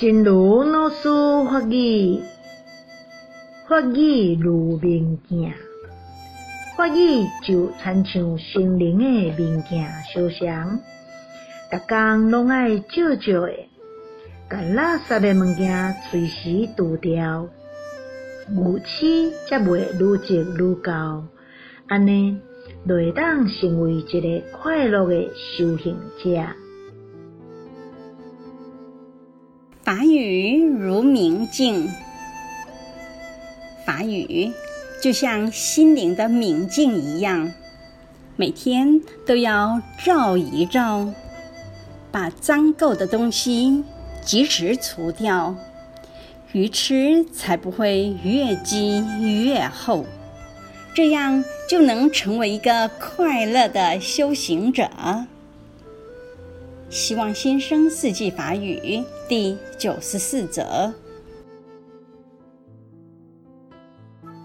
真如老师法语，法语如明镜，法语就亲像心灵的明镜相像，逐工拢爱照照的，甲垃圾的物件随时除掉，牛鼠才袂愈积愈高，安尼就会当成为一个快乐的修行者。法语如明镜，法语就像心灵的明镜一样，每天都要照一照，把脏垢的东西及时除掉，鱼吃才不会越积越厚，这样就能成为一个快乐的修行者。希望新生四季法语第九十四则。